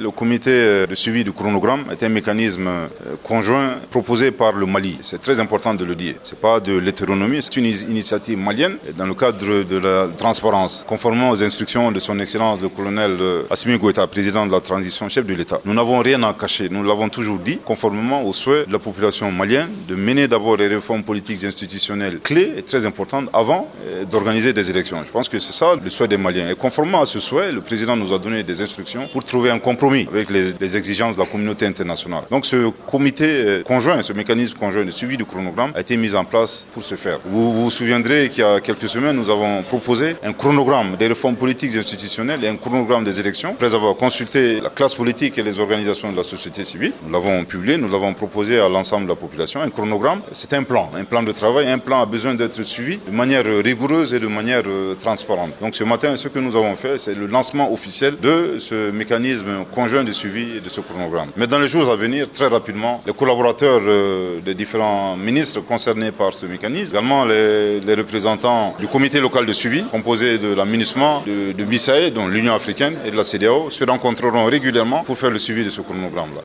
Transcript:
Le comité de suivi du chronogramme est un mécanisme conjoint proposé par le Mali. C'est très important de le dire. Ce n'est pas de l'hétéronomie, c'est une initiative malienne dans le cadre de la transparence, conformément aux instructions de son Excellence le colonel Assimi Goïta, président de la transition, chef de l'État. Nous n'avons rien à cacher, nous l'avons toujours dit, conformément aux souhaits de la population malienne, de mener d'abord les réformes politiques et institutionnelles clés et très importantes avant d'organiser des élections. Je pense que c'est ça le souhait des Maliens. Et conformément à ce souhait, le président nous a donné des instructions pour trouver un compromis avec les, exigences de la communauté internationale. Donc ce comité euh, conjoint, ce mécanisme conjoint de suivi du chronogramme a été mis en place pour ce faire. Vous vous, souviendrez qu'il y a quelques semaines, nous avons proposé un chronogramme des réformes politiques et institutionnelles et un chronogramme des élections, après avoir consulté la classe politique et les organisations de la société civile. Nous l'avons publié, nous l'avons proposé à l'ensemble de la population. Un chronogramme, c'est un plan, un plan de travail, un plan a besoin d'être suivi de manière rigoureuse et de manière euh, transparente. Donc ce matin, ce que nous avons fait, c'est le lancement officiel de ce mécanisme conjoint de suivi de ce chronogramme. Mais dans les jours à venir, très rapidement, les collaborateurs euh, des différents ministres concernés par ce mécanisme, également les, représentants du comité local de suivi, composé de l'aménagement de, de BISAE, dont l'Union africaine et de la CDAO, se rencontreront régulièrement pour faire le suivi de ce chronogramme-là.